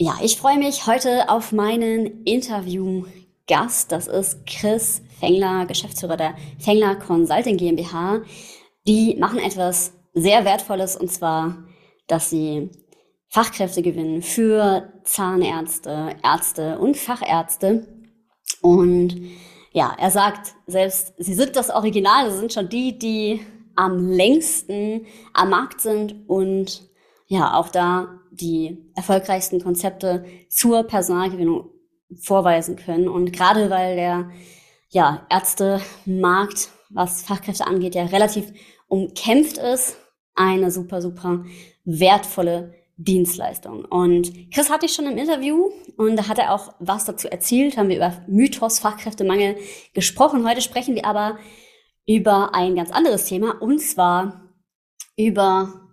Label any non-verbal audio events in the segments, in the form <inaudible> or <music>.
Ja, ich freue mich heute auf meinen Interviewgast. Das ist Chris Fengler, Geschäftsführer der Fengler Consulting GmbH. Die machen etwas sehr Wertvolles und zwar, dass sie Fachkräfte gewinnen für Zahnärzte, Ärzte und Fachärzte. Und ja, er sagt selbst, sie sind das Original, sie sind schon die, die am längsten am Markt sind und ja, auch da die erfolgreichsten Konzepte zur Personalgewinnung vorweisen können. Und gerade weil der ja, Ärztemarkt, was Fachkräfte angeht, ja relativ umkämpft ist, eine super, super wertvolle Dienstleistung. Und Chris hatte ich schon im Interview und da hat er auch was dazu erzählt, haben wir über Mythos Fachkräftemangel gesprochen. Heute sprechen wir aber über ein ganz anderes Thema und zwar über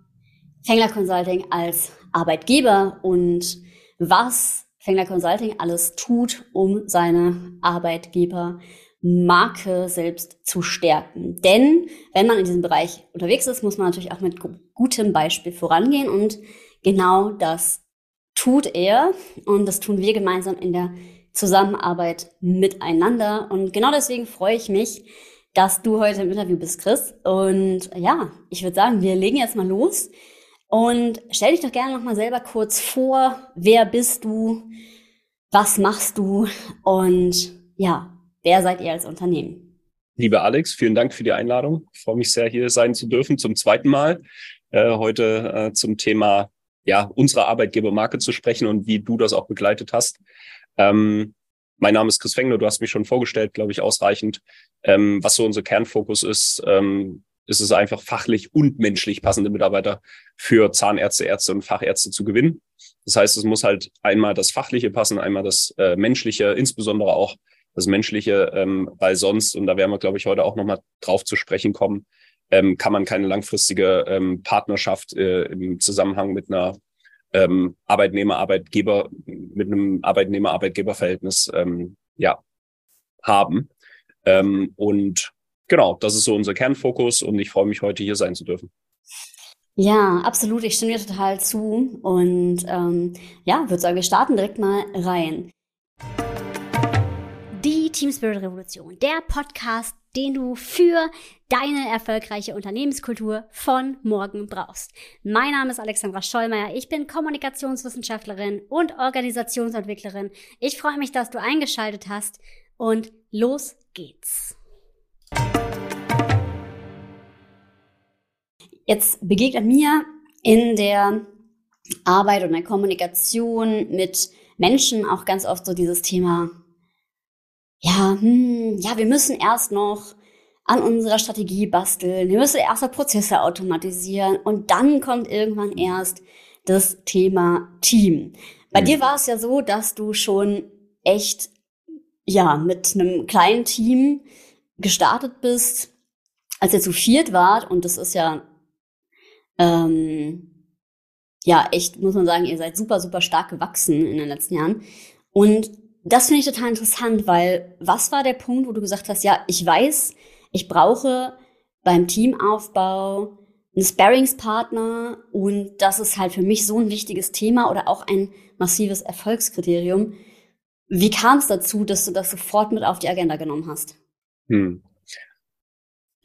Fengler Consulting als Arbeitgeber und was Fengler Consulting alles tut, um seine Arbeitgebermarke selbst zu stärken. Denn wenn man in diesem Bereich unterwegs ist, muss man natürlich auch mit gutem Beispiel vorangehen und genau das tut er und das tun wir gemeinsam in der Zusammenarbeit miteinander. Und genau deswegen freue ich mich, dass du heute im Interview bist, Chris. Und ja, ich würde sagen, wir legen jetzt mal los. Und stell dich doch gerne noch mal selber kurz vor. Wer bist du? Was machst du? Und ja, wer seid ihr als Unternehmen? Liebe Alex, vielen Dank für die Einladung. Ich freue mich sehr, hier sein zu dürfen zum zweiten Mal. Äh, heute äh, zum Thema ja, unsere Arbeitgebermarke zu sprechen und wie du das auch begleitet hast. Ähm, mein Name ist Chris Fengler, du hast mich schon vorgestellt, glaube ich, ausreichend. Ähm, was so unser Kernfokus ist, ähm, ist es einfach fachlich und menschlich passende Mitarbeiter für Zahnärzte, Ärzte und Fachärzte zu gewinnen. Das heißt, es muss halt einmal das Fachliche passen, einmal das äh, Menschliche, insbesondere auch das Menschliche, ähm, weil sonst, und da werden wir, glaube ich, heute auch nochmal drauf zu sprechen kommen, ähm, kann man keine langfristige ähm, Partnerschaft äh, im Zusammenhang mit einer ähm, Arbeitnehmer-Arbeitgeber, mit einem Arbeitnehmer-Arbeitgeber-Verhältnis ähm, ja, haben. Ähm, und genau, das ist so unser Kernfokus und ich freue mich, heute hier sein zu dürfen. Ja, absolut. Ich stimme dir total zu. Und ähm, ja, würde sagen, wir starten direkt mal rein. Die Team Spirit Revolution, der Podcast, den du für deine erfolgreiche Unternehmenskultur von morgen brauchst. Mein Name ist Alexandra Schollmeier. Ich bin Kommunikationswissenschaftlerin und Organisationsentwicklerin. Ich freue mich, dass du eingeschaltet hast und los geht's. Jetzt begegnet mir in der Arbeit und der Kommunikation mit Menschen auch ganz oft so dieses Thema, ja, hm, ja, wir müssen erst noch an unserer Strategie basteln, wir müssen erst mal Prozesse automatisieren und dann kommt irgendwann erst das Thema Team. Bei mhm. dir war es ja so, dass du schon echt, ja, mit einem kleinen Team gestartet bist, als ihr zu viert wart und das ist ja ähm, ja, echt, muss man sagen, ihr seid super, super stark gewachsen in den letzten Jahren. Und das finde ich total interessant, weil was war der Punkt, wo du gesagt hast, ja, ich weiß, ich brauche beim Teamaufbau einen Sparringspartner und das ist halt für mich so ein wichtiges Thema oder auch ein massives Erfolgskriterium. Wie kam es dazu, dass du das sofort mit auf die Agenda genommen hast? Hm.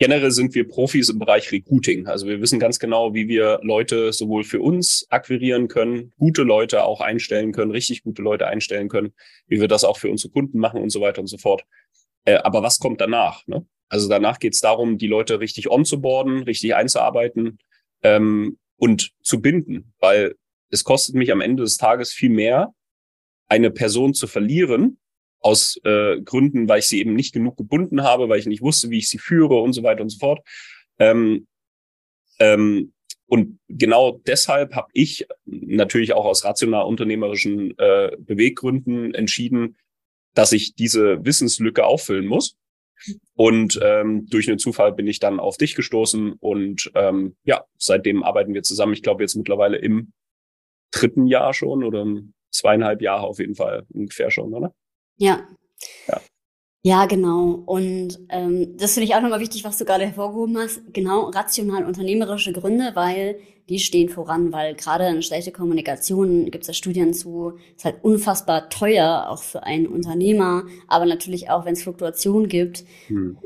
Generell sind wir Profis im Bereich Recruiting. Also wir wissen ganz genau, wie wir Leute sowohl für uns akquirieren können, gute Leute auch einstellen können, richtig gute Leute einstellen können, wie wir das auch für unsere Kunden machen und so weiter und so fort. Äh, aber was kommt danach? Ne? Also danach geht es darum, die Leute richtig onzuboarden, richtig einzuarbeiten ähm, und zu binden, weil es kostet mich am Ende des Tages viel mehr, eine Person zu verlieren, aus äh, Gründen, weil ich sie eben nicht genug gebunden habe, weil ich nicht wusste, wie ich sie führe und so weiter und so fort. Ähm, ähm, und genau deshalb habe ich natürlich auch aus rational unternehmerischen äh, Beweggründen entschieden, dass ich diese Wissenslücke auffüllen muss. Und ähm, durch einen Zufall bin ich dann auf dich gestoßen und ähm, ja, seitdem arbeiten wir zusammen. Ich glaube jetzt mittlerweile im dritten Jahr schon oder zweieinhalb Jahre auf jeden Fall ungefähr schon, oder? Ja. ja. Ja, genau. Und ähm, das finde ich auch nochmal wichtig, was du gerade hervorgehoben hast. Genau, rational unternehmerische Gründe, weil die stehen voran, weil gerade in schlechte Kommunikation gibt es ja Studien zu, ist halt unfassbar teuer, auch für einen Unternehmer, aber natürlich auch, wenn es Fluktuationen gibt. Hm.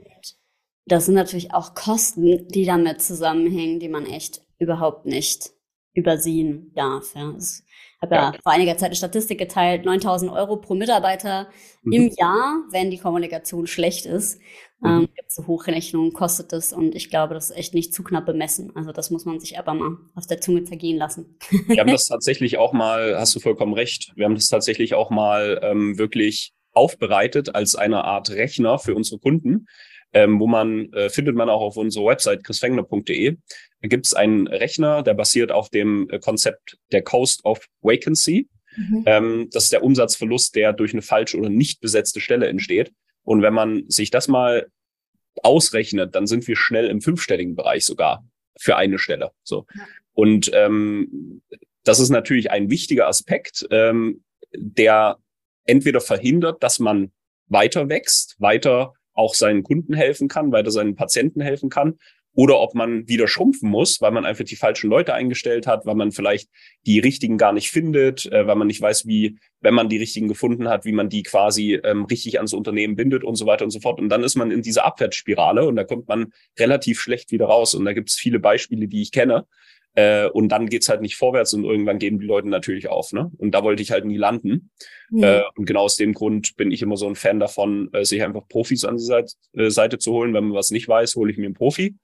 Das sind natürlich auch Kosten, die damit zusammenhängen, die man echt überhaupt nicht übersehen darf. Ja. Das habe ja, ja, vor einiger Zeit eine Statistik geteilt, 9000 Euro pro Mitarbeiter mhm. im Jahr, wenn die Kommunikation schlecht ist. Mhm. Ähm, so Hochrechnungen kostet das und ich glaube, das ist echt nicht zu knapp bemessen. Also das muss man sich aber mal auf der Zunge zergehen lassen. Wir haben <laughs> das tatsächlich auch mal, hast du vollkommen recht, wir haben das tatsächlich auch mal ähm, wirklich aufbereitet als eine Art Rechner für unsere Kunden. Ähm, wo man äh, findet man auch auf unserer Website chrisfengler.de gibt es einen Rechner, der basiert auf dem äh, Konzept der Coast of Vacancy. Mhm. Ähm, das ist der Umsatzverlust, der durch eine falsch oder nicht besetzte Stelle entsteht. Und wenn man sich das mal ausrechnet, dann sind wir schnell im fünfstelligen Bereich sogar für eine Stelle. So. Ja. Und ähm, das ist natürlich ein wichtiger Aspekt, ähm, der entweder verhindert, dass man weiter wächst, weiter auch seinen Kunden helfen kann, weiter seinen Patienten helfen kann oder ob man wieder schrumpfen muss, weil man einfach die falschen Leute eingestellt hat, weil man vielleicht die richtigen gar nicht findet, äh, weil man nicht weiß, wie, wenn man die richtigen gefunden hat, wie man die quasi ähm, richtig ans Unternehmen bindet und so weiter und so fort. Und dann ist man in dieser Abwärtsspirale und da kommt man relativ schlecht wieder raus. Und da gibt es viele Beispiele, die ich kenne. Äh, und dann geht's halt nicht vorwärts und irgendwann geben die Leute natürlich auf. Ne? Und da wollte ich halt nie landen. Ja. Äh, und genau aus dem Grund bin ich immer so ein Fan davon, äh, sich einfach Profis an die Seite, äh, Seite zu holen. Wenn man was nicht weiß, hole ich mir einen Profi.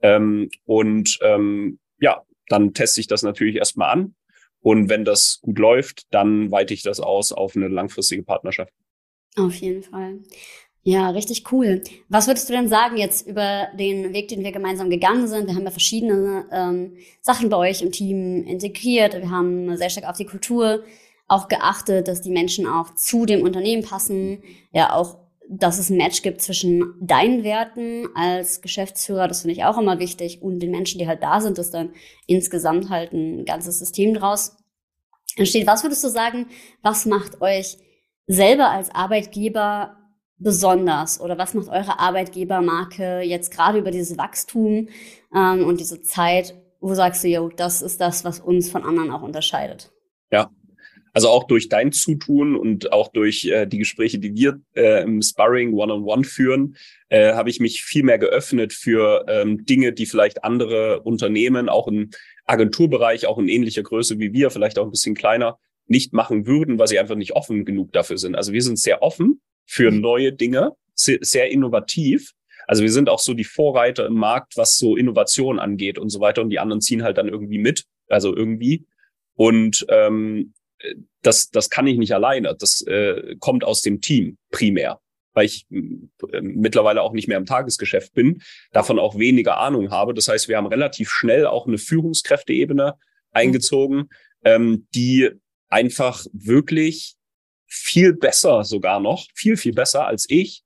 Ähm, und ähm, ja, dann teste ich das natürlich erstmal an. Und wenn das gut läuft, dann weite ich das aus auf eine langfristige Partnerschaft. Auf jeden Fall. Ja, richtig cool. Was würdest du denn sagen jetzt über den Weg, den wir gemeinsam gegangen sind? Wir haben ja verschiedene ähm, Sachen bei euch im Team integriert. Wir haben sehr stark auf die Kultur auch geachtet, dass die Menschen auch zu dem Unternehmen passen. Ja, auch dass es ein Match gibt zwischen deinen Werten als Geschäftsführer, das finde ich auch immer wichtig, und den Menschen, die halt da sind, dass dann insgesamt halt ein ganzes System draus entsteht. Was würdest du sagen, was macht euch selber als Arbeitgeber besonders oder was macht eure Arbeitgebermarke jetzt gerade über dieses Wachstum ähm, und diese Zeit, wo sagst du, yo, das ist das, was uns von anderen auch unterscheidet? Ja, also auch durch dein Zutun und auch durch äh, die Gespräche, die wir äh, im Sparring One-on-One führen, äh, habe ich mich viel mehr geöffnet für ähm, Dinge, die vielleicht andere Unternehmen, auch im Agenturbereich, auch in ähnlicher Größe wie wir, vielleicht auch ein bisschen kleiner, nicht machen würden, weil sie einfach nicht offen genug dafür sind. Also wir sind sehr offen für mhm. neue Dinge, sehr, sehr innovativ. Also wir sind auch so die Vorreiter im Markt, was so Innovation angeht und so weiter. Und die anderen ziehen halt dann irgendwie mit, also irgendwie. Und ähm, das, das kann ich nicht alleine. Das äh, kommt aus dem Team primär, weil ich äh, mittlerweile auch nicht mehr im Tagesgeschäft bin, davon auch weniger Ahnung habe. Das heißt, wir haben relativ schnell auch eine Führungskräfteebene eingezogen, ähm, die einfach wirklich viel besser sogar noch, viel, viel besser als ich,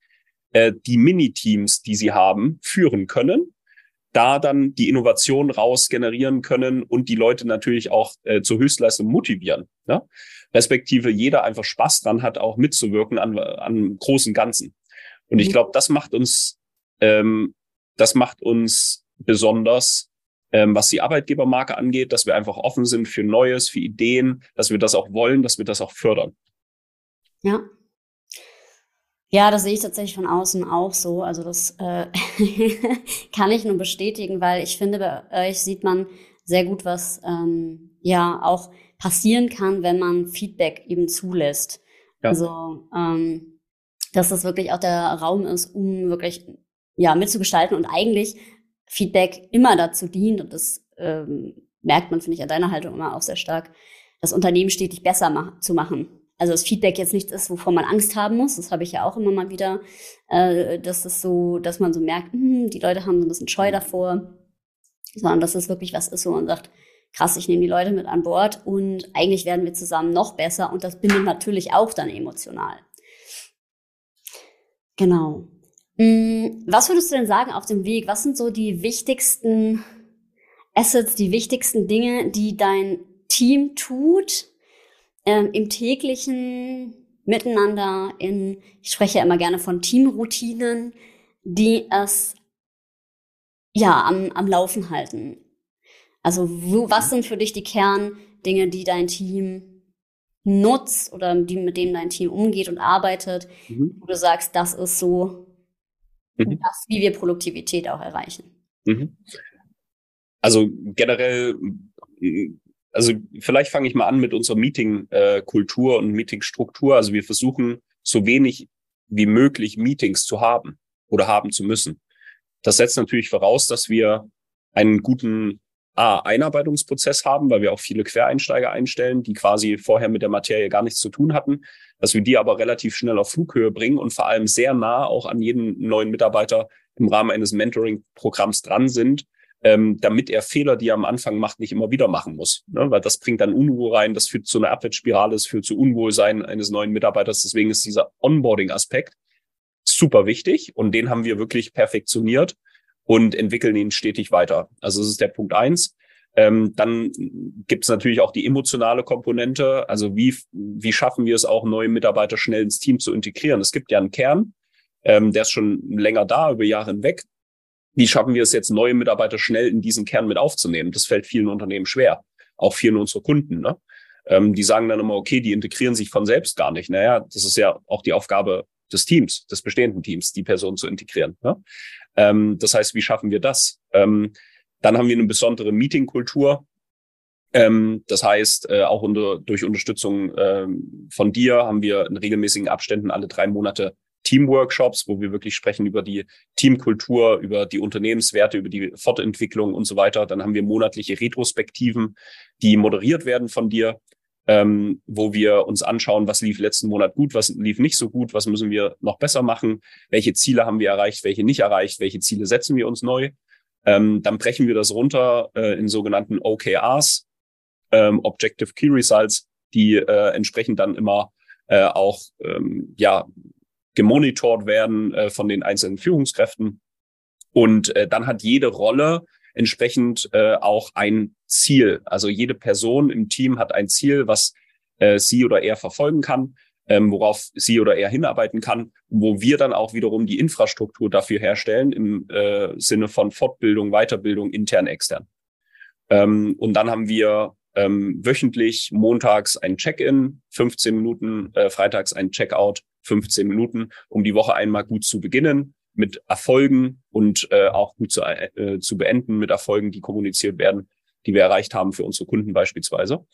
äh, die Miniteams, die sie haben, führen können da dann die Innovation raus generieren können und die Leute natürlich auch äh, zur Höchstleistung motivieren. Ne? Respektive jeder einfach Spaß dran hat, auch mitzuwirken an, an großen Ganzen. Und ich mhm. glaube, das macht uns, ähm, das macht uns besonders, ähm, was die Arbeitgebermarke angeht, dass wir einfach offen sind für Neues, für Ideen, dass wir das auch wollen, dass wir das auch fördern. Ja, ja, das sehe ich tatsächlich von außen auch so. Also das äh, <laughs> kann ich nur bestätigen, weil ich finde, bei euch sieht man sehr gut, was ähm, ja auch passieren kann, wenn man Feedback eben zulässt. Ja. Also ähm, dass das wirklich auch der Raum ist, um wirklich ja mitzugestalten und eigentlich Feedback immer dazu dient und das ähm, merkt man finde ich an deiner Haltung immer auch sehr stark, das Unternehmen stetig besser ma zu machen also das Feedback jetzt nichts ist, wovor man Angst haben muss. Das habe ich ja auch immer mal wieder, äh, dass es so, dass man so merkt, hm, die Leute haben so ein bisschen Scheu davor, sondern dass es wirklich was ist, wo man sagt, krass, ich nehme die Leute mit an Bord und eigentlich werden wir zusammen noch besser und das bindet natürlich auch dann emotional. Genau. Hm, was würdest du denn sagen auf dem Weg? Was sind so die wichtigsten Assets, die wichtigsten Dinge, die dein Team tut, ähm, im täglichen miteinander in, ich spreche ja immer gerne von Teamroutinen, die es ja am, am Laufen halten. Also wo, was sind für dich die Kerndinge, die dein Team nutzt oder die, mit dem dein Team umgeht und arbeitet, mhm. wo du sagst, das ist so mhm. das, wie wir Produktivität auch erreichen? Mhm. Also generell, also vielleicht fange ich mal an mit unserer Meeting-Kultur und Meeting-Struktur. Also wir versuchen so wenig wie möglich Meetings zu haben oder haben zu müssen. Das setzt natürlich voraus, dass wir einen guten A, Einarbeitungsprozess haben, weil wir auch viele Quereinsteiger einstellen, die quasi vorher mit der Materie gar nichts zu tun hatten, dass wir die aber relativ schnell auf Flughöhe bringen und vor allem sehr nah auch an jeden neuen Mitarbeiter im Rahmen eines Mentoring-Programms dran sind, ähm, damit er Fehler, die er am Anfang macht, nicht immer wieder machen muss. Ne? Weil das bringt dann Unruhe rein, das führt zu einer Abwärtsspirale, es führt zu Unwohlsein eines neuen Mitarbeiters. Deswegen ist dieser Onboarding-Aspekt super wichtig und den haben wir wirklich perfektioniert und entwickeln ihn stetig weiter. Also das ist der Punkt eins. Ähm, dann gibt es natürlich auch die emotionale Komponente. Also wie, wie schaffen wir es auch, neue Mitarbeiter schnell ins Team zu integrieren? Es gibt ja einen Kern, ähm, der ist schon länger da, über Jahre hinweg. Wie schaffen wir es jetzt, neue Mitarbeiter schnell in diesen Kern mit aufzunehmen? Das fällt vielen Unternehmen schwer, auch vielen unserer Kunden. Ne? Ähm, die sagen dann immer, okay, die integrieren sich von selbst gar nicht. Naja, das ist ja auch die Aufgabe des Teams, des bestehenden Teams, die Person zu integrieren. Ne? Ähm, das heißt, wie schaffen wir das? Ähm, dann haben wir eine besondere Meetingkultur. Ähm, das heißt, äh, auch unter, durch Unterstützung ähm, von dir haben wir in regelmäßigen Abständen alle drei Monate Teamworkshops, wo wir wirklich sprechen über die Teamkultur, über die Unternehmenswerte, über die Fortentwicklung und so weiter. Dann haben wir monatliche Retrospektiven, die moderiert werden von dir ähm, wo wir uns anschauen, was lief letzten Monat gut, was lief nicht so gut, was müssen wir noch besser machen, welche Ziele haben wir erreicht, welche nicht erreicht, welche Ziele setzen wir uns neu. Ähm, dann brechen wir das runter äh, in sogenannten OKRs, ähm, Objective Key Results, die äh, entsprechend dann immer äh, auch ähm, ja gemonitort werden äh, von den einzelnen Führungskräften. Und äh, dann hat jede Rolle entsprechend äh, auch ein Ziel. Also jede Person im Team hat ein Ziel, was äh, sie oder er verfolgen kann, ähm, worauf sie oder er hinarbeiten kann, wo wir dann auch wiederum die Infrastruktur dafür herstellen im äh, Sinne von Fortbildung, Weiterbildung, intern, extern. Ähm, und dann haben wir ähm, wöchentlich montags ein Check-in, 15 Minuten, äh, freitags ein Check-out, 15 Minuten, um die Woche einmal gut zu beginnen mit Erfolgen und äh, auch gut zu, äh, zu beenden mit Erfolgen, die kommuniziert werden, die wir erreicht haben für unsere Kunden beispielsweise.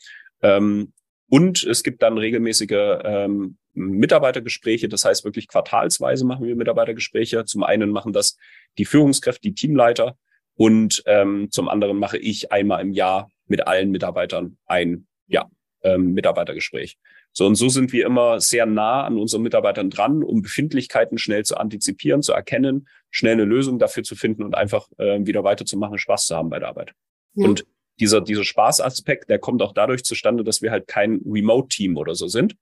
Ähm, und es gibt dann regelmäßige ähm, Mitarbeitergespräche, das heißt wirklich quartalsweise machen wir Mitarbeitergespräche. Zum einen machen das die Führungskräfte, die Teamleiter und ähm, zum anderen mache ich einmal im Jahr mit allen Mitarbeitern ein ja, ähm, Mitarbeitergespräch. So und so sind wir immer sehr nah an unseren Mitarbeitern dran, um Befindlichkeiten schnell zu antizipieren, zu erkennen, schnell eine Lösung dafür zu finden und einfach äh, wieder weiterzumachen, Spaß zu haben bei der Arbeit. Ja. Und dieser, dieser Spaßaspekt, der kommt auch dadurch zustande, dass wir halt kein Remote-Team oder so sind.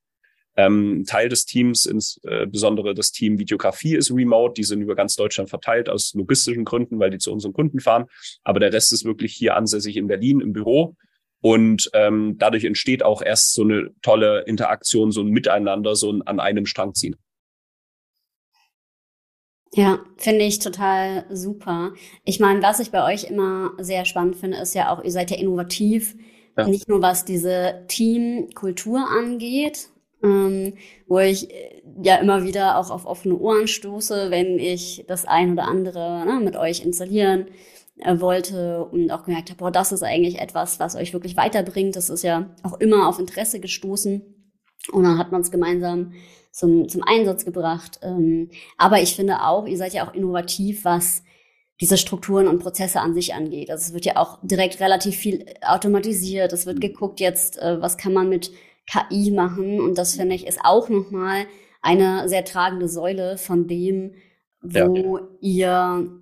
Ähm, Teil des Teams, insbesondere das Team Videografie ist remote. Die sind über ganz Deutschland verteilt aus logistischen Gründen, weil die zu unseren Kunden fahren. Aber der Rest ist wirklich hier ansässig in Berlin im Büro. Und ähm, dadurch entsteht auch erst so eine tolle Interaktion, so ein Miteinander, so ein an einem Strang ziehen. Ja, finde ich total super. Ich meine, was ich bei euch immer sehr spannend finde, ist ja auch, ihr seid ja innovativ, ja. nicht nur was diese Teamkultur angeht, ähm, wo ich äh, ja immer wieder auch auf offene Ohren stoße, wenn ich das ein oder andere ne, mit euch installieren wollte und auch gemerkt habe, boah, das ist eigentlich etwas, was euch wirklich weiterbringt. Das ist ja auch immer auf Interesse gestoßen. Und dann hat man es gemeinsam zum, zum Einsatz gebracht. Ähm, aber ich finde auch, ihr seid ja auch innovativ, was diese Strukturen und Prozesse an sich angeht. Also es wird ja auch direkt relativ viel automatisiert. Es wird mhm. geguckt jetzt, äh, was kann man mit KI machen. Und das finde ich ist auch nochmal eine sehr tragende Säule von dem, wo ja. ihr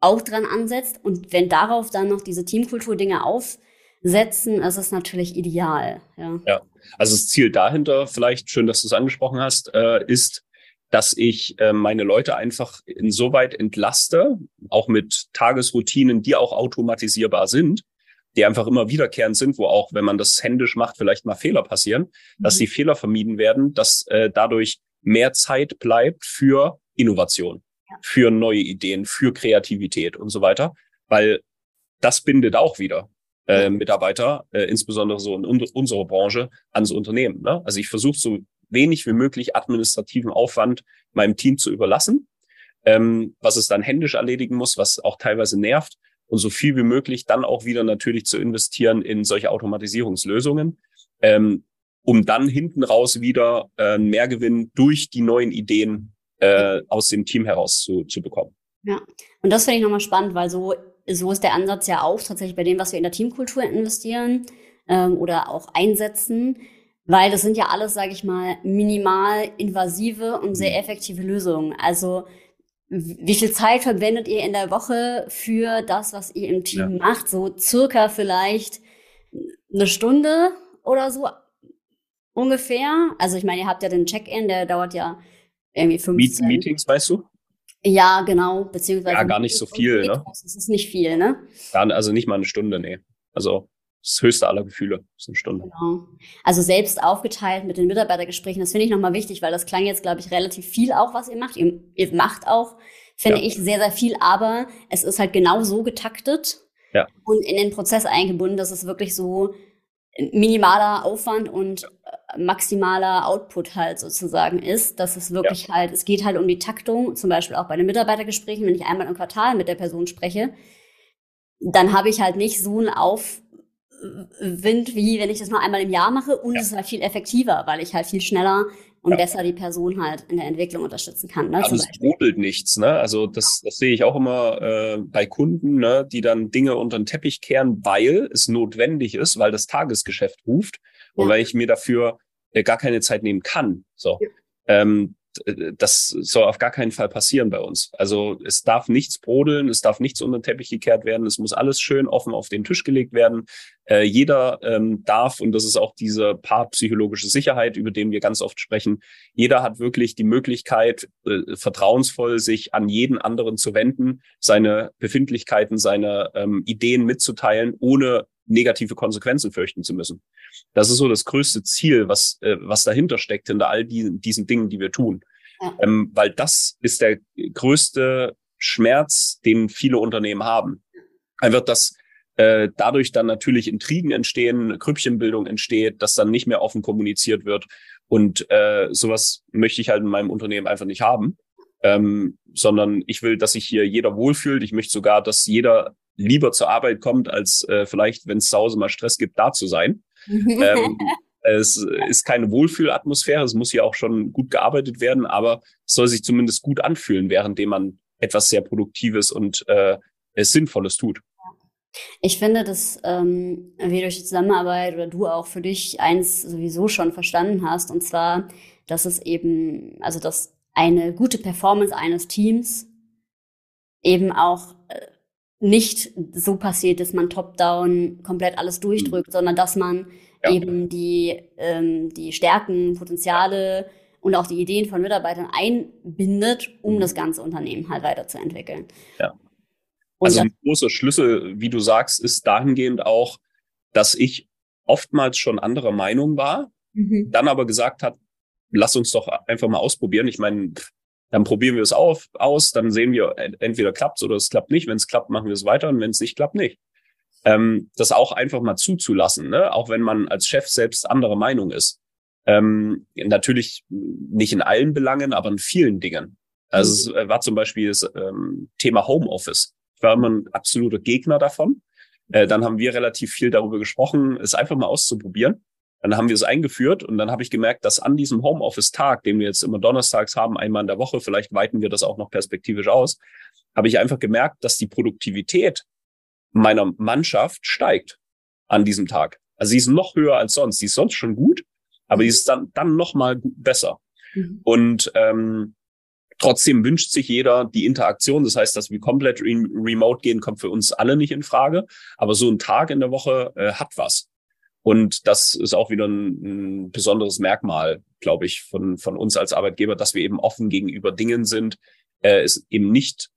auch dran ansetzt. Und wenn darauf dann noch diese Teamkultur-Dinge aufsetzen, ist es natürlich ideal. Ja. ja, also das Ziel dahinter, vielleicht schön, dass du es angesprochen hast, äh, ist, dass ich äh, meine Leute einfach insoweit entlaste, auch mit Tagesroutinen, die auch automatisierbar sind, die einfach immer wiederkehrend sind, wo auch, wenn man das händisch macht, vielleicht mal Fehler passieren, mhm. dass die Fehler vermieden werden, dass äh, dadurch mehr Zeit bleibt für Innovation. Für neue Ideen, für Kreativität und so weiter, weil das bindet auch wieder äh, Mitarbeiter, äh, insbesondere so in unserer Branche, ans Unternehmen. Ne? Also ich versuche so wenig wie möglich administrativen Aufwand meinem Team zu überlassen, ähm, was es dann händisch erledigen muss, was auch teilweise nervt und so viel wie möglich dann auch wieder natürlich zu investieren in solche Automatisierungslösungen, ähm, um dann hinten raus wieder äh, Mehrgewinn durch die neuen Ideen äh, aus dem Team heraus zu, zu bekommen. Ja, und das finde ich nochmal spannend, weil so, so ist der Ansatz ja auch tatsächlich bei dem, was wir in der Teamkultur investieren ähm, oder auch einsetzen, weil das sind ja alles, sage ich mal, minimal invasive und sehr mhm. effektive Lösungen. Also wie viel Zeit verwendet ihr in der Woche für das, was ihr im Team ja. macht? So circa vielleicht eine Stunde oder so ungefähr. Also ich meine, ihr habt ja den Check-in, der dauert ja irgendwie 15. Meetings, weißt du? Ja, genau, beziehungsweise. Ja, gar nicht so viel, ne? Das ist nicht viel, ne? Gar, also nicht mal eine Stunde, nee. Also das höchste aller Gefühle, ist eine Stunde. Genau. Also selbst aufgeteilt mit den Mitarbeitergesprächen, das finde ich nochmal wichtig, weil das klang jetzt, glaube ich, relativ viel auch, was ihr macht. Ihr, ihr macht auch, finde ja. ich, sehr, sehr viel, aber es ist halt genau so getaktet ja. und in den Prozess eingebunden, dass es wirklich so minimaler Aufwand und äh, maximaler Output halt sozusagen ist, dass es wirklich ja. halt, es geht halt um die Taktung, zum Beispiel auch bei den Mitarbeitergesprächen, wenn ich einmal im Quartal mit der Person spreche, dann habe ich halt nicht so einen Auf, Wind, wie wenn ich das nur einmal im Jahr mache und ja. es ist halt viel effektiver, weil ich halt viel schneller und ja. besser die Person halt in der Entwicklung unterstützen kann. Ne, also es brodelt nichts, ne? Also das, das sehe ich auch immer äh, bei Kunden, ne, die dann Dinge unter den Teppich kehren, weil es notwendig ist, weil das Tagesgeschäft ruft ja. und weil ich mir dafür äh, gar keine Zeit nehmen kann. So. Ähm, das soll auf gar keinen Fall passieren bei uns. Also es darf nichts brodeln, es darf nichts unter den Teppich gekehrt werden, es muss alles schön offen auf den Tisch gelegt werden. Äh, jeder ähm, darf, und das ist auch diese paarpsychologische Sicherheit, über den wir ganz oft sprechen, jeder hat wirklich die Möglichkeit, äh, vertrauensvoll sich an jeden anderen zu wenden, seine Befindlichkeiten, seine ähm, Ideen mitzuteilen, ohne negative Konsequenzen fürchten zu müssen. Das ist so das größte Ziel, was, äh, was dahinter steckt, hinter all diesen, diesen Dingen, die wir tun. Ja. Ähm, weil das ist der größte Schmerz, den viele Unternehmen haben. Einfach, dass äh, dadurch dann natürlich Intrigen entstehen, Krüppchenbildung entsteht, dass dann nicht mehr offen kommuniziert wird. Und äh, sowas möchte ich halt in meinem Unternehmen einfach nicht haben. Ähm, sondern ich will, dass sich hier jeder wohlfühlt. Ich möchte sogar, dass jeder lieber zur Arbeit kommt, als äh, vielleicht, wenn es zu Hause mal Stress gibt, da zu sein. <laughs> ähm, es ist keine Wohlfühlatmosphäre, es muss hier auch schon gut gearbeitet werden, aber es soll sich zumindest gut anfühlen, währenddem man etwas sehr Produktives und äh, Sinnvolles tut. Ich finde, dass ähm, wir durch die Zusammenarbeit oder du auch für dich eins sowieso schon verstanden hast, und zwar, dass es eben, also dass eine gute Performance eines Teams eben auch äh, nicht so passiert, dass man top-down komplett alles durchdrückt, mhm. sondern dass man ja. eben die, ähm, die Stärken, Potenziale und auch die Ideen von Mitarbeitern einbindet, um mhm. das ganze Unternehmen halt weiterzuentwickeln. Ja. also ein großer Schlüssel, wie du sagst, ist dahingehend auch, dass ich oftmals schon anderer Meinung war, mhm. dann aber gesagt hat, lass uns doch einfach mal ausprobieren. Ich meine, dann probieren wir es auf, aus, dann sehen wir, entweder klappt oder es klappt nicht. Wenn es klappt, machen wir es weiter und wenn es nicht klappt, nicht. Ähm, das auch einfach mal zuzulassen, ne? auch wenn man als Chef selbst anderer Meinung ist. Ähm, natürlich nicht in allen Belangen, aber in vielen Dingen. Also es war zum Beispiel das ähm, Thema Homeoffice. Ich war immer ein absoluter Gegner davon. Äh, dann haben wir relativ viel darüber gesprochen, es einfach mal auszuprobieren. Dann haben wir es eingeführt und dann habe ich gemerkt, dass an diesem Homeoffice-Tag, den wir jetzt immer donnerstags haben, einmal in der Woche, vielleicht weiten wir das auch noch perspektivisch aus, habe ich einfach gemerkt, dass die Produktivität meiner Mannschaft steigt an diesem Tag. Also sie ist noch höher als sonst. Sie ist sonst schon gut, aber sie ist dann, dann noch mal besser. Mhm. Und ähm, trotzdem wünscht sich jeder die Interaktion. Das heißt, dass wir komplett re remote gehen, kommt für uns alle nicht in Frage. Aber so ein Tag in der Woche äh, hat was. Und das ist auch wieder ein, ein besonderes Merkmal, glaube ich, von, von uns als Arbeitgeber, dass wir eben offen gegenüber Dingen sind, äh, es eben nicht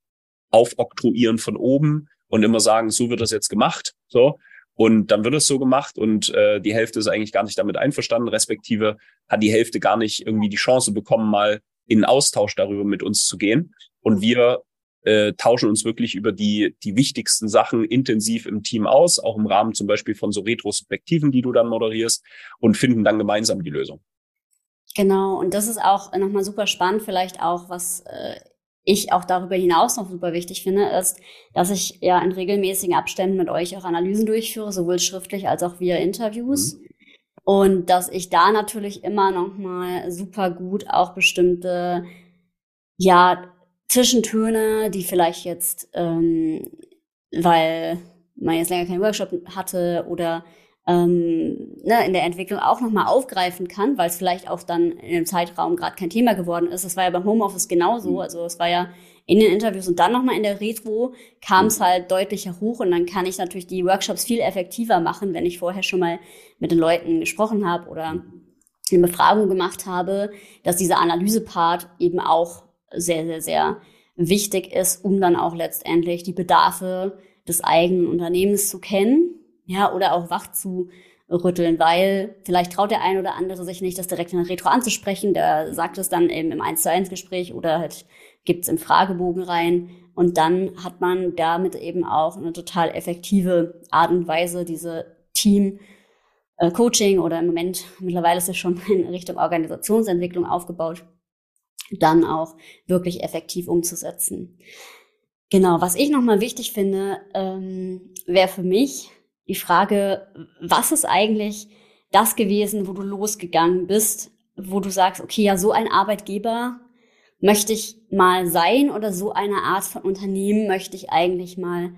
aufoktroyieren von oben und immer sagen, so wird das jetzt gemacht, so, Und dann wird es so gemacht und äh, die Hälfte ist eigentlich gar nicht damit einverstanden, respektive hat die Hälfte gar nicht irgendwie die Chance bekommen, mal in Austausch darüber mit uns zu gehen. Und wir äh, tauschen uns wirklich über die, die wichtigsten Sachen intensiv im Team aus, auch im Rahmen zum Beispiel von so Retrospektiven, die du dann moderierst und finden dann gemeinsam die Lösung. Genau, und das ist auch nochmal super spannend, vielleicht auch, was äh, ich auch darüber hinaus noch super wichtig finde, ist, dass ich ja in regelmäßigen Abständen mit euch auch Analysen durchführe, sowohl schriftlich als auch via Interviews. Mhm. Und dass ich da natürlich immer noch mal super gut auch bestimmte, ja, Zwischentöne, die vielleicht jetzt, ähm, weil man jetzt länger keinen Workshop hatte oder ähm, ne, in der Entwicklung auch nochmal aufgreifen kann, weil es vielleicht auch dann in dem Zeitraum gerade kein Thema geworden ist. Das war ja beim Homeoffice genauso. Mhm. Also es war ja in den Interviews und dann nochmal in der Retro kam es mhm. halt deutlicher hoch und dann kann ich natürlich die Workshops viel effektiver machen, wenn ich vorher schon mal mit den Leuten gesprochen habe oder mhm. eine Befragung gemacht habe, dass dieser Analysepart eben auch sehr, sehr, sehr wichtig ist, um dann auch letztendlich die Bedarfe des eigenen Unternehmens zu kennen ja, oder auch wach zu rütteln, weil vielleicht traut der ein oder andere sich nicht, das direkt in der Retro anzusprechen. Der sagt es dann eben im 1 zu 1 Gespräch oder halt gibt es im Fragebogen rein. Und dann hat man damit eben auch eine total effektive Art und Weise, diese Team äh, Coaching oder im Moment, mittlerweile ist es schon <laughs> in Richtung Organisationsentwicklung aufgebaut, dann auch wirklich effektiv umzusetzen. Genau, was ich nochmal wichtig finde, ähm, wäre für mich, die Frage, was ist eigentlich das gewesen, wo du losgegangen bist, wo du sagst, okay, ja, so ein Arbeitgeber möchte ich mal sein oder so eine Art von Unternehmen möchte ich eigentlich mal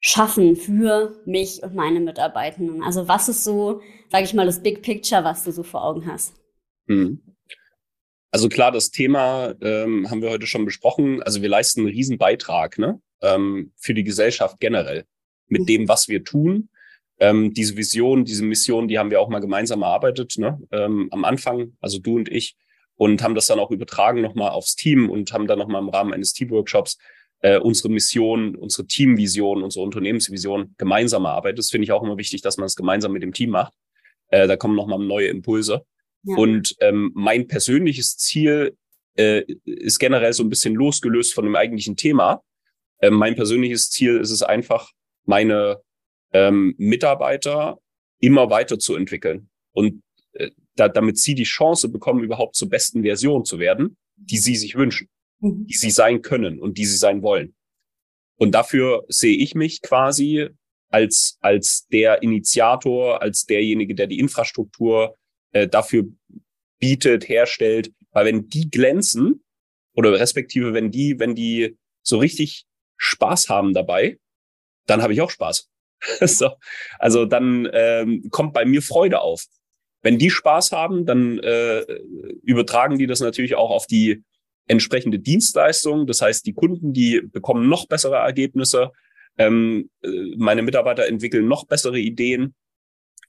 schaffen für mich und meine Mitarbeitenden? Also was ist so, sage ich mal, das Big Picture, was du so vor Augen hast? Hm. Also klar, das Thema ähm, haben wir heute schon besprochen. Also wir leisten einen riesen Beitrag ne? ähm, für die Gesellschaft generell mit mhm. dem, was wir tun. Ähm, diese Vision, diese Mission, die haben wir auch mal gemeinsam erarbeitet, ne? ähm, am Anfang, also du und ich, und haben das dann auch übertragen nochmal aufs Team und haben dann nochmal im Rahmen eines Teamworkshops äh, unsere Mission, unsere Teamvision, unsere Unternehmensvision gemeinsam erarbeitet. Das finde ich auch immer wichtig, dass man es gemeinsam mit dem Team macht. Äh, da kommen nochmal neue Impulse. Ja. Und ähm, mein persönliches Ziel äh, ist generell so ein bisschen losgelöst von dem eigentlichen Thema. Äh, mein persönliches Ziel ist es einfach, meine ähm, Mitarbeiter immer weiterzuentwickeln und äh, da, damit sie die Chance bekommen, überhaupt zur besten Version zu werden, die sie sich wünschen, mhm. die sie sein können und die sie sein wollen. Und dafür sehe ich mich quasi als, als der Initiator, als derjenige, der die Infrastruktur äh, dafür bietet, herstellt. Weil wenn die glänzen, oder respektive wenn die, wenn die so richtig Spaß haben dabei, dann habe ich auch Spaß. <laughs> so, also dann ähm, kommt bei mir Freude auf. Wenn die Spaß haben, dann äh, übertragen die das natürlich auch auf die entsprechende Dienstleistung. Das heißt, die Kunden, die bekommen noch bessere Ergebnisse. Ähm, äh, meine Mitarbeiter entwickeln noch bessere Ideen,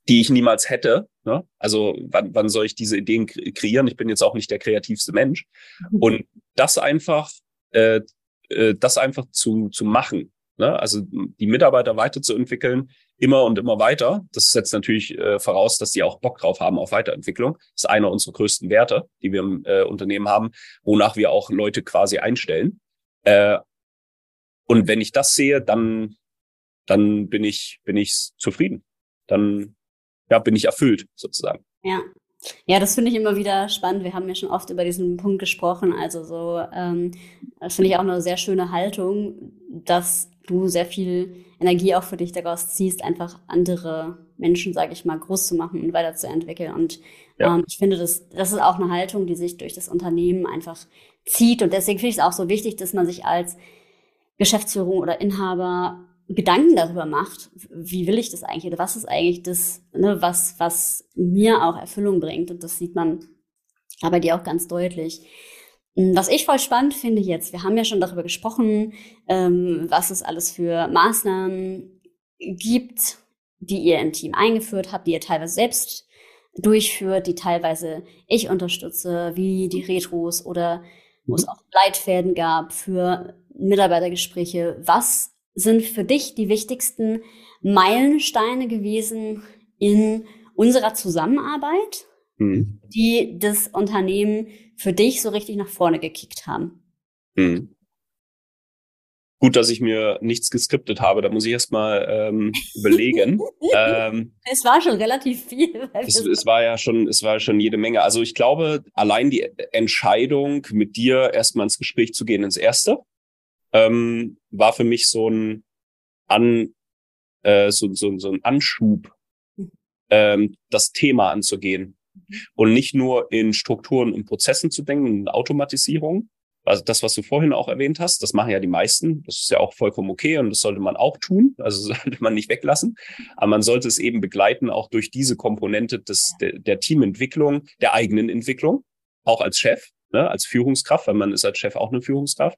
die ich niemals hätte. Ne? Also wann, wann soll ich diese Ideen kreieren? Ich bin jetzt auch nicht der kreativste Mensch. Mhm. Und das einfach, äh, äh, das einfach zu, zu machen, Ne? Also die Mitarbeiter weiterzuentwickeln, immer und immer weiter. Das setzt natürlich äh, voraus, dass die auch Bock drauf haben auf Weiterentwicklung. Das ist einer unserer größten Werte, die wir im äh, Unternehmen haben, wonach wir auch Leute quasi einstellen. Äh, und wenn ich das sehe, dann, dann bin ich, bin ich zufrieden. Dann ja, bin ich erfüllt sozusagen. Ja, ja, das finde ich immer wieder spannend. Wir haben ja schon oft über diesen Punkt gesprochen. Also so, ähm, das finde ich auch eine sehr schöne Haltung, dass du sehr viel Energie auch für dich daraus ziehst, einfach andere Menschen, sage ich mal, groß zu machen und weiterzuentwickeln. Und ja. ähm, ich finde, das, das ist auch eine Haltung, die sich durch das Unternehmen einfach zieht. Und deswegen finde ich es auch so wichtig, dass man sich als Geschäftsführung oder Inhaber Gedanken darüber macht, wie will ich das eigentlich oder was ist eigentlich das, ne, was, was mir auch Erfüllung bringt. Und das sieht man aber dir auch ganz deutlich. Hm, was ich voll spannend finde jetzt, wir haben ja schon darüber gesprochen, ähm, was es alles für Maßnahmen gibt, die ihr im Team eingeführt habt, die ihr teilweise selbst durchführt, die teilweise ich unterstütze, wie die Retros oder wo es mhm. auch Leitfäden gab für Mitarbeitergespräche. Was sind für dich die wichtigsten Meilensteine gewesen in unserer Zusammenarbeit, mhm. die das Unternehmen für dich so richtig nach vorne gekickt haben? Mhm. Gut, dass ich mir nichts geskriptet habe, da muss ich erstmal ähm, <laughs> überlegen. ähm, es war schon relativ viel. Es, es, war ja schon, es war schon jede Menge. Also ich glaube, allein die Entscheidung, mit dir erstmal ins Gespräch zu gehen, ins erste, ähm, war für mich so ein An, äh, so, so, so ein Anschub, mhm. ähm, das Thema anzugehen. Mhm. Und nicht nur in Strukturen und Prozessen zu denken, in Automatisierung, also das, was du vorhin auch erwähnt hast, das machen ja die meisten. Das ist ja auch vollkommen okay und das sollte man auch tun. Also <laughs> sollte man nicht weglassen. Aber man sollte es eben begleiten, auch durch diese Komponente des, der, der Teamentwicklung, der eigenen Entwicklung, auch als Chef, ne, als Führungskraft, weil man ist als Chef auch eine Führungskraft.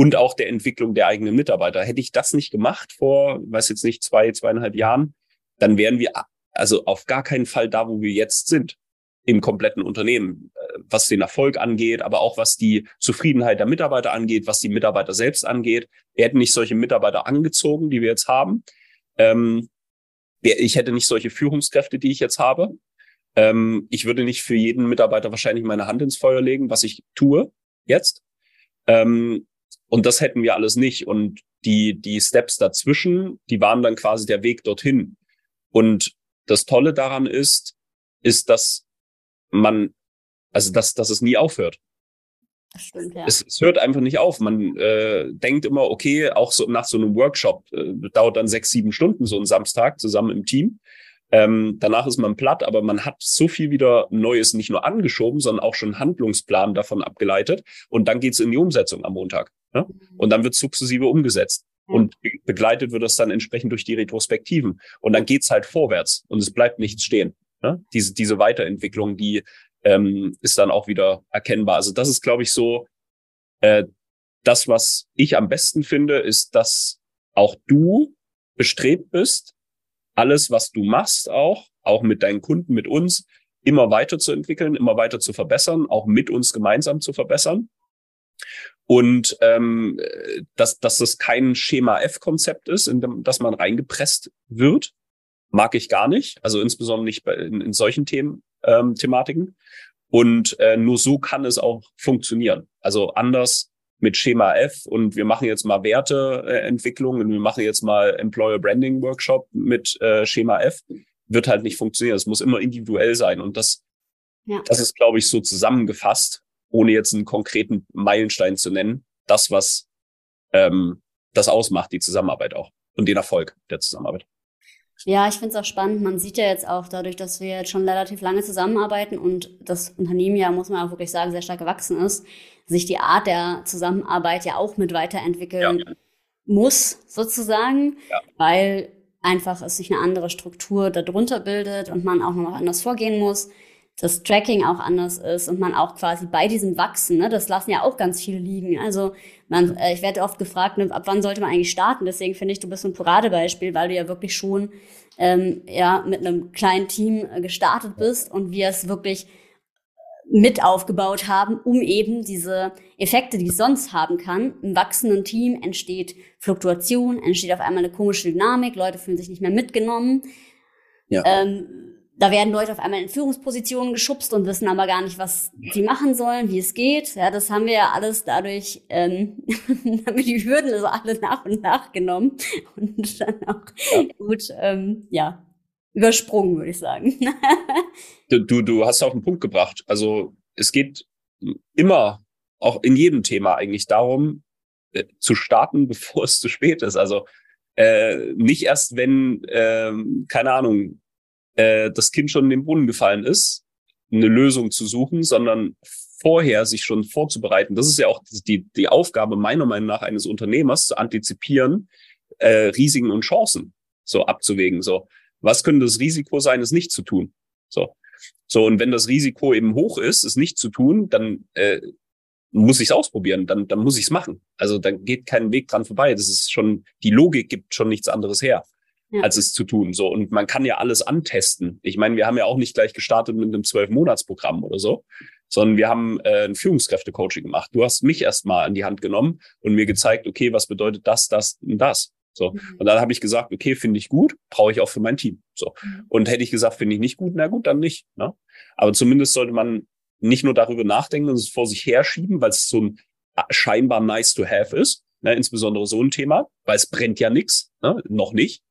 Und auch der Entwicklung der eigenen Mitarbeiter. Hätte ich das nicht gemacht vor, weiß jetzt nicht, zwei, zweieinhalb Jahren, dann wären wir also auf gar keinen Fall da, wo wir jetzt sind im kompletten Unternehmen, äh, was den Erfolg angeht, aber auch was die Zufriedenheit der Mitarbeiter angeht, was die Mitarbeiter selbst angeht. Wir hätten nicht solche Mitarbeiter angezogen, die wir jetzt haben. Ähm, ich hätte nicht solche Führungskräfte, die ich jetzt habe. Ähm, ich würde nicht für jeden Mitarbeiter wahrscheinlich meine Hand ins Feuer legen, was ich tue jetzt. Ähm, und das hätten wir alles nicht. Und die, die Steps dazwischen, die waren dann quasi der Weg dorthin. Und das Tolle daran ist, ist, dass man, also dass, dass es nie aufhört. Das stimmt, ja. Es, es hört einfach nicht auf. Man äh, denkt immer, okay, auch so nach so einem Workshop äh, dauert dann sechs, sieben Stunden so ein Samstag zusammen im Team. Ähm, danach ist man platt, aber man hat so viel wieder Neues nicht nur angeschoben, sondern auch schon Handlungsplan davon abgeleitet. Und dann geht's in die Umsetzung am Montag. Ne? Und dann wird sukzessive umgesetzt. Mhm. Und begleitet wird das dann entsprechend durch die Retrospektiven. Und dann geht's halt vorwärts und es bleibt nichts stehen. Ne? Diese, diese Weiterentwicklung, die ähm, ist dann auch wieder erkennbar. Also das ist, glaube ich, so äh, das, was ich am besten finde, ist, dass auch du bestrebt bist, alles, was du machst, auch, auch mit deinen Kunden, mit uns, immer weiterzuentwickeln, immer weiter zu verbessern, auch mit uns gemeinsam zu verbessern. Und ähm, dass, dass das kein Schema F-Konzept ist, in dem, das man reingepresst wird, mag ich gar nicht. Also insbesondere nicht bei, in, in solchen Themen, ähm, Thematiken. Und äh, nur so kann es auch funktionieren. Also anders mit Schema F und wir machen jetzt mal Werteentwicklung und wir machen jetzt mal Employer Branding Workshop mit äh, Schema F, wird halt nicht funktionieren. Es muss immer individuell sein. Und das, ja. das ist, glaube ich, so zusammengefasst, ohne jetzt einen konkreten Meilenstein zu nennen, das, was ähm, das ausmacht, die Zusammenarbeit auch und den Erfolg der Zusammenarbeit. Ja, ich finde es auch spannend. Man sieht ja jetzt auch dadurch, dass wir jetzt schon relativ lange zusammenarbeiten und das Unternehmen ja, muss man auch wirklich sagen, sehr stark gewachsen ist, sich die Art der Zusammenarbeit ja auch mit weiterentwickeln ja. muss, sozusagen, ja. weil einfach es sich eine andere Struktur darunter bildet und man auch noch anders vorgehen muss das Tracking auch anders ist und man auch quasi bei diesem Wachsen, ne, das lassen ja auch ganz viele liegen. Also man, äh, ich werde oft gefragt, ne, ab wann sollte man eigentlich starten? Deswegen finde ich, du bist ein Paradebeispiel, weil du ja wirklich schon ähm, ja mit einem kleinen Team äh, gestartet bist und wir es wirklich mit aufgebaut haben, um eben diese Effekte, die es sonst haben kann. Im wachsenden Team entsteht Fluktuation, entsteht auf einmal eine komische Dynamik, Leute fühlen sich nicht mehr mitgenommen. Ja. Ähm, da werden Leute auf einmal in Führungspositionen geschubst und wissen aber gar nicht, was sie machen sollen, wie es geht. Ja, das haben wir ja alles dadurch, ähm, <laughs> haben wir die Hürden also alle nach und nach genommen und dann auch ja. gut, ähm, ja, übersprungen, würde ich sagen. <laughs> du, du, du hast auf den Punkt gebracht. Also es geht immer, auch in jedem Thema eigentlich darum, äh, zu starten, <laughs> bevor es zu spät ist. Also äh, nicht erst, wenn, äh, keine Ahnung, äh, das Kind schon in den Brunnen gefallen ist, eine Lösung zu suchen, sondern vorher sich schon vorzubereiten. Das ist ja auch die, die Aufgabe meiner Meinung nach eines Unternehmers, zu antizipieren, äh, Risiken und Chancen so abzuwägen. So, was könnte das Risiko sein, es nicht zu tun? So, so und wenn das Risiko eben hoch ist, es nicht zu tun, dann äh, muss ich es ausprobieren, dann, dann muss ich es machen. Also dann geht kein Weg dran vorbei. Das ist schon, die Logik gibt schon nichts anderes her ja. als es zu tun. So und man kann ja alles antesten. Ich meine, wir haben ja auch nicht gleich gestartet mit einem zwölf Monatsprogramm oder so, sondern wir haben äh, ein Führungskräfte-Coaching gemacht. Du hast mich erstmal an die Hand genommen und mir gezeigt, okay, was bedeutet das, das und das. So. Mhm. Und dann habe ich gesagt, okay, finde ich gut, brauche ich auch für mein Team. So. Mhm. Und hätte ich gesagt, finde ich nicht gut, na gut, dann nicht. Ne? Aber zumindest sollte man nicht nur darüber nachdenken und es vor sich herschieben, weil es so ein äh, scheinbar nice to have ist, ne? insbesondere so ein Thema, weil es brennt ja nichts, ne? noch nicht,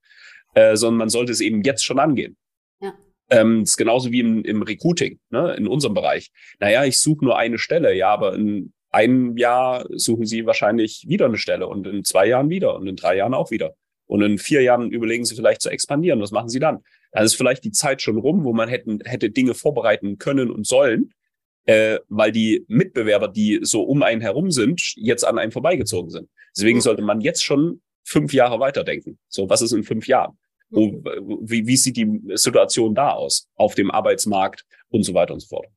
äh, sondern man sollte es eben jetzt schon angehen. Ja. Ähm, das ist genauso wie im, im Recruiting, ne? in unserem Bereich. Naja, ich suche nur eine Stelle, ja, aber in einem Jahr suchen sie wahrscheinlich wieder eine Stelle und in zwei Jahren wieder und in drei Jahren auch wieder. Und in vier Jahren überlegen sie vielleicht zu expandieren. Was machen sie dann? Dann ist vielleicht die Zeit schon rum, wo man hätten, hätte Dinge vorbereiten können und sollen, äh, weil die Mitbewerber, die so um einen herum sind, jetzt an einem vorbeigezogen sind. Deswegen sollte man jetzt schon fünf Jahre weiterdenken. So, was ist in fünf Jahren? Wo, wie, wie sieht die Situation da aus auf dem Arbeitsmarkt und so weiter und so fort?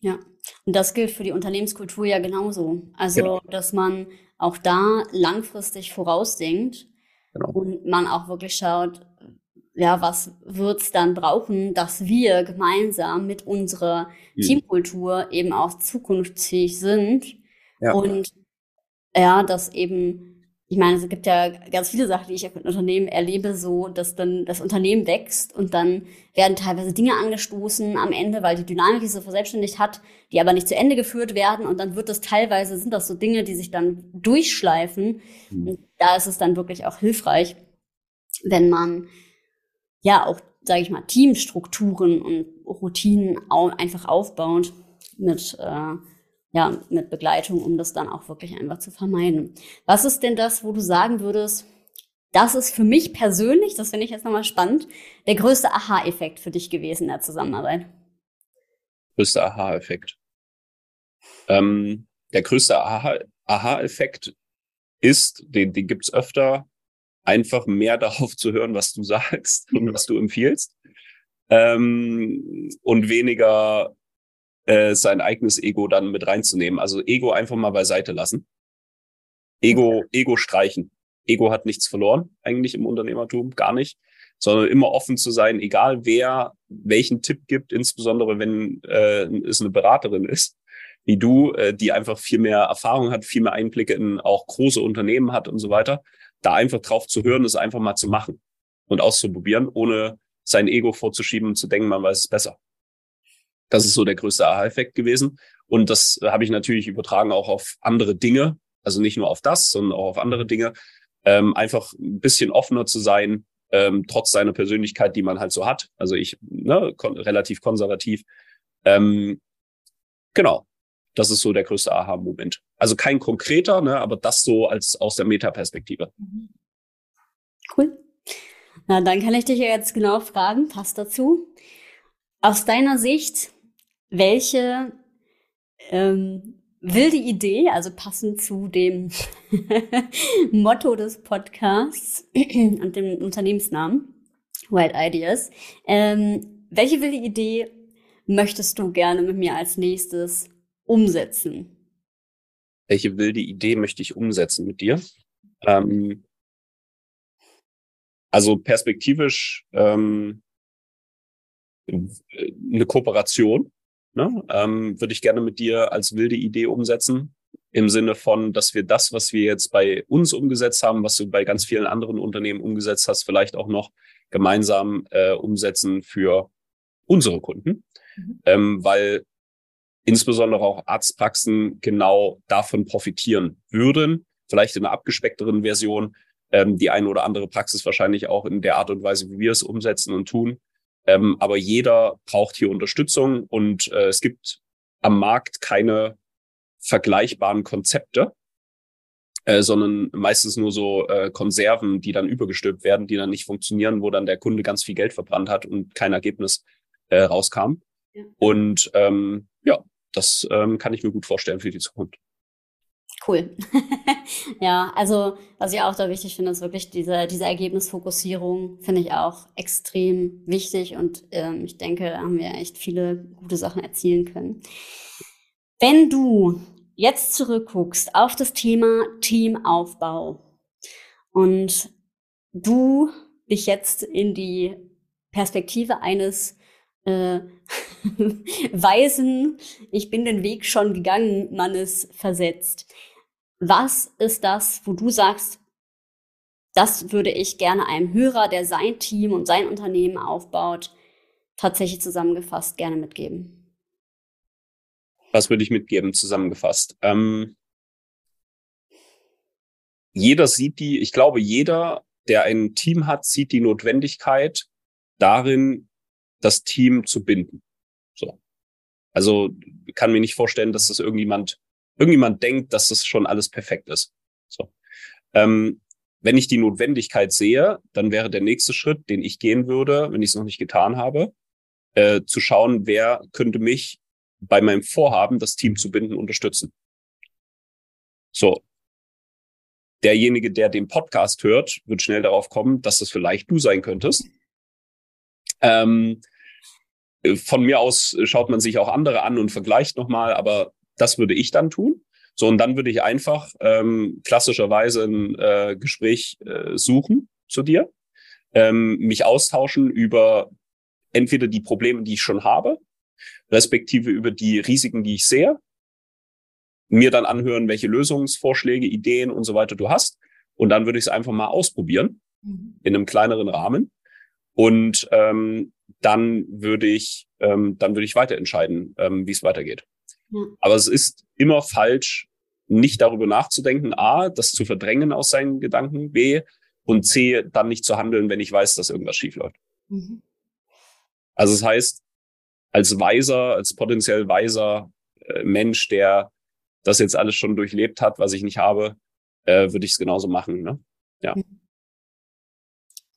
Ja, und das gilt für die Unternehmenskultur ja genauso. Also, genau. dass man auch da langfristig vorausdenkt genau. und man auch wirklich schaut, ja, was wird's dann brauchen, dass wir gemeinsam mit unserer mhm. Teamkultur eben auch zukunftsfähig sind ja. und ja, dass eben ich meine, es gibt ja ganz viele Sachen, die ich mit Unternehmen erlebe, so, dass dann das Unternehmen wächst und dann werden teilweise Dinge angestoßen am Ende, weil die Dynamik, die so verselbstständigt hat, die aber nicht zu Ende geführt werden und dann wird das teilweise, sind das so Dinge, die sich dann durchschleifen. Mhm. Und da ist es dann wirklich auch hilfreich, wenn man ja auch, sage ich mal, Teamstrukturen und Routinen einfach aufbaut mit äh, ja, mit Begleitung, um das dann auch wirklich einfach zu vermeiden. Was ist denn das, wo du sagen würdest, das ist für mich persönlich, das finde ich jetzt nochmal spannend, der größte Aha-Effekt für dich gewesen in der Zusammenarbeit? Größter Aha-Effekt. Ähm, der größte Aha-Effekt ist, den, den gibt's öfter, einfach mehr <laughs> darauf zu hören, was du sagst und was du empfiehlst. Ähm, und weniger äh, sein eigenes Ego dann mit reinzunehmen. Also Ego einfach mal beiseite lassen. Ego, Ego streichen. Ego hat nichts verloren, eigentlich im Unternehmertum, gar nicht, sondern immer offen zu sein, egal wer welchen Tipp gibt, insbesondere wenn äh, es eine Beraterin ist, wie du, äh, die einfach viel mehr Erfahrung hat, viel mehr Einblicke in auch große Unternehmen hat und so weiter, da einfach drauf zu hören, es einfach mal zu machen und auszuprobieren, ohne sein Ego vorzuschieben und zu denken, man weiß es besser. Das ist so der größte Aha-Effekt gewesen. Und das habe ich natürlich übertragen auch auf andere Dinge. Also nicht nur auf das, sondern auch auf andere Dinge. Ähm, einfach ein bisschen offener zu sein, ähm, trotz seiner Persönlichkeit, die man halt so hat. Also ich, ne, kon relativ konservativ. Ähm, genau. Das ist so der größte Aha-Moment. Also kein konkreter, ne, aber das so als aus der Metaperspektive. Mhm. Cool. Na, dann kann ich dich ja jetzt genau fragen, passt dazu. Aus deiner Sicht, welche ähm, wilde Idee, also passend zu dem <laughs> Motto des Podcasts <clears throat> und dem Unternehmensnamen Wild Ideas, ähm, welche wilde Idee möchtest du gerne mit mir als nächstes umsetzen? Welche wilde Idee möchte ich umsetzen mit dir? Ähm, also perspektivisch ähm, eine Kooperation. Ne? Ähm, würde ich gerne mit dir als wilde Idee umsetzen. Im Sinne von, dass wir das, was wir jetzt bei uns umgesetzt haben, was du bei ganz vielen anderen Unternehmen umgesetzt hast, vielleicht auch noch gemeinsam äh, umsetzen für unsere Kunden. Mhm. Ähm, weil insbesondere auch Arztpraxen genau davon profitieren würden, vielleicht in einer abgespeckteren Version, ähm, die eine oder andere Praxis wahrscheinlich auch in der Art und Weise, wie wir es umsetzen und tun. Ähm, aber jeder braucht hier Unterstützung und äh, es gibt am Markt keine vergleichbaren Konzepte, äh, sondern meistens nur so äh, Konserven, die dann übergestülpt werden, die dann nicht funktionieren, wo dann der Kunde ganz viel Geld verbrannt hat und kein Ergebnis äh, rauskam. Ja. Und ähm, ja, das ähm, kann ich mir gut vorstellen für die Zukunft. Cool. <laughs> ja, also was ich auch da wichtig finde, ist wirklich diese, diese Ergebnisfokussierung, finde ich auch extrem wichtig und ähm, ich denke, da haben wir echt viele gute Sachen erzielen können. Wenn du jetzt zurückguckst auf das Thema Teamaufbau und du dich jetzt in die Perspektive eines äh, <laughs> Weisen, ich bin den Weg schon gegangen, Mannes versetzt. Was ist das, wo du sagst, das würde ich gerne einem Hörer, der sein Team und sein Unternehmen aufbaut, tatsächlich zusammengefasst gerne mitgeben. Was würde ich mitgeben, zusammengefasst? Ähm, jeder sieht die, ich glaube, jeder, der ein Team hat, sieht die Notwendigkeit darin, das Team zu binden. So. Also kann mir nicht vorstellen, dass das irgendjemand, irgendjemand denkt, dass das schon alles perfekt ist. So. Ähm, wenn ich die Notwendigkeit sehe, dann wäre der nächste Schritt, den ich gehen würde, wenn ich es noch nicht getan habe, äh, zu schauen, wer könnte mich bei meinem Vorhaben, das Team zu binden, unterstützen. So. Derjenige, der den Podcast hört, wird schnell darauf kommen, dass das vielleicht du sein könntest. Ähm, von mir aus schaut man sich auch andere an und vergleicht nochmal, aber das würde ich dann tun. So, und dann würde ich einfach ähm, klassischerweise ein äh, Gespräch äh, suchen zu dir, ähm, mich austauschen über entweder die Probleme, die ich schon habe, respektive über die Risiken, die ich sehe, mir dann anhören, welche Lösungsvorschläge, Ideen und so weiter du hast. Und dann würde ich es einfach mal ausprobieren mhm. in einem kleineren Rahmen. Und ähm, dann würde ich, ähm, dann würde ich weiterentscheiden, ähm, wie es weitergeht. Aber es ist immer falsch, nicht darüber nachzudenken, A, das zu verdrängen aus seinen Gedanken, B, und C, dann nicht zu handeln, wenn ich weiß, dass irgendwas schief läuft. Mhm. Also das heißt, als weiser, als potenziell weiser äh, Mensch, der das jetzt alles schon durchlebt hat, was ich nicht habe, äh, würde ich es genauso machen. Ne? Ja. Mhm.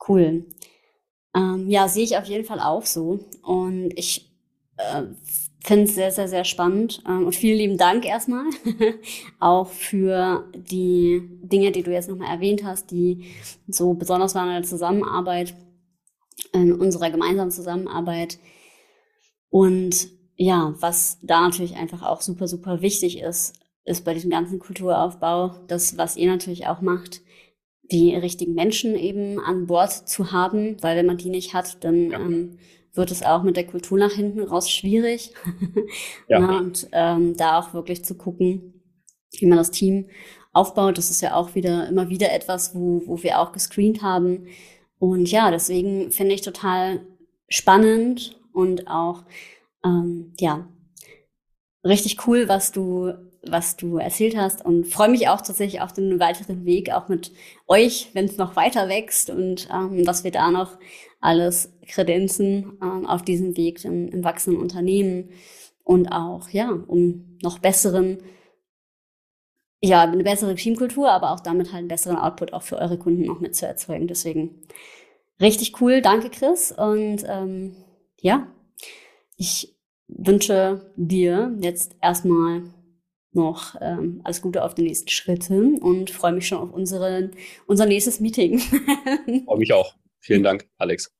Cool. Ähm, ja, sehe ich auf jeden Fall auch so. Und ich äh, finde es sehr, sehr, sehr spannend. Ähm, und vielen lieben Dank erstmal <laughs> auch für die Dinge, die du jetzt nochmal erwähnt hast, die so besonders waren in der Zusammenarbeit, in unserer gemeinsamen Zusammenarbeit. Und ja, was da natürlich einfach auch super, super wichtig ist, ist bei diesem ganzen Kulturaufbau, das, was ihr natürlich auch macht, die richtigen Menschen eben an Bord zu haben, weil wenn man die nicht hat, dann ja. ähm, wird es auch mit der Kultur nach hinten raus schwierig. <laughs> ja. ja und ähm, da auch wirklich zu gucken, wie man das Team aufbaut. Das ist ja auch wieder immer wieder etwas, wo, wo wir auch gescreent haben. Und ja, deswegen finde ich total spannend und auch ähm, ja richtig cool, was du was du erzählt hast und freue mich auch tatsächlich auf den weiteren Weg, auch mit euch, wenn es noch weiter wächst und ähm, dass wir da noch alles kredenzen ähm, auf diesem Weg im, im wachsenden Unternehmen und auch, ja, um noch besseren, ja, eine bessere Teamkultur, aber auch damit halt einen besseren Output auch für eure Kunden noch mit zu erzeugen. Deswegen richtig cool. Danke, Chris. Und ähm, ja, ich wünsche dir jetzt erstmal noch ähm, alles Gute auf die nächsten Schritte und freue mich schon auf unsere, unser nächstes Meeting. <laughs> freue mich auch. Vielen Dank, Alex.